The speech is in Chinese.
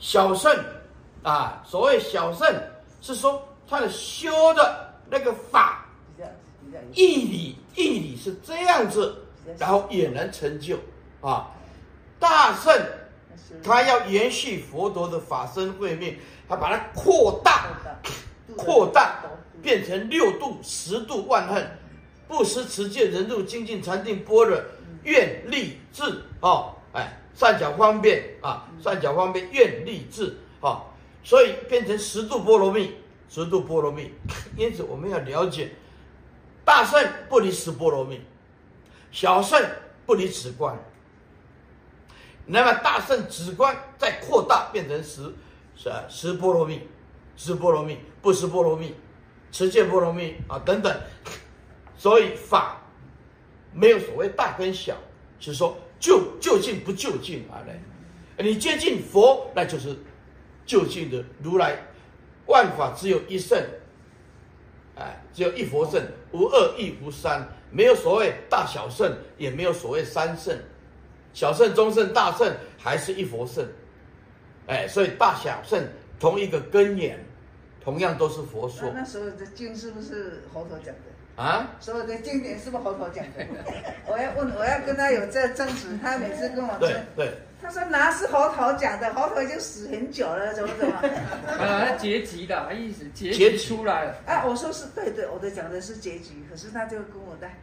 小圣啊，所谓小圣是说他的修的那个法，义理义理是这样子，然后也能成就啊。大圣他要延续佛陀的法身慧命，他把它扩大，扩大变成六度、十度、万恨，布施、持戒、忍辱、精进、禅定、般若、愿力智啊，哎。善巧方便啊，善巧方便愿力智啊，所以变成十度波罗蜜，十度波罗蜜。因此我们要了解，大圣不离十波罗蜜，小圣不离止观。那么大圣止观再扩大变成十，是十波罗蜜，十波罗蜜，不十波罗蜜，持戒波罗蜜啊等等。所以法没有所谓大跟小，是说。就就近不就近而来，你接近佛，那就是就近的如来。万法只有一圣，哎，只有一佛圣，无二亦无三，没有所谓大小圣，也没有所谓三圣，小圣、中圣、大圣，还是一佛圣。哎，所以大小圣同一个根源，同样都是佛说。那所有的经是不是佛陀讲的？啊，所有的经典是不是佛陀讲的？我要问，我要跟他有这争执。他每次跟我说，对对，他说哪是佛陀讲的？佛陀已经死很久了，怎么怎么？啊，结局的意思，结集出来了。啊，我说是对对，我的讲的是结局，可是他就跟我带。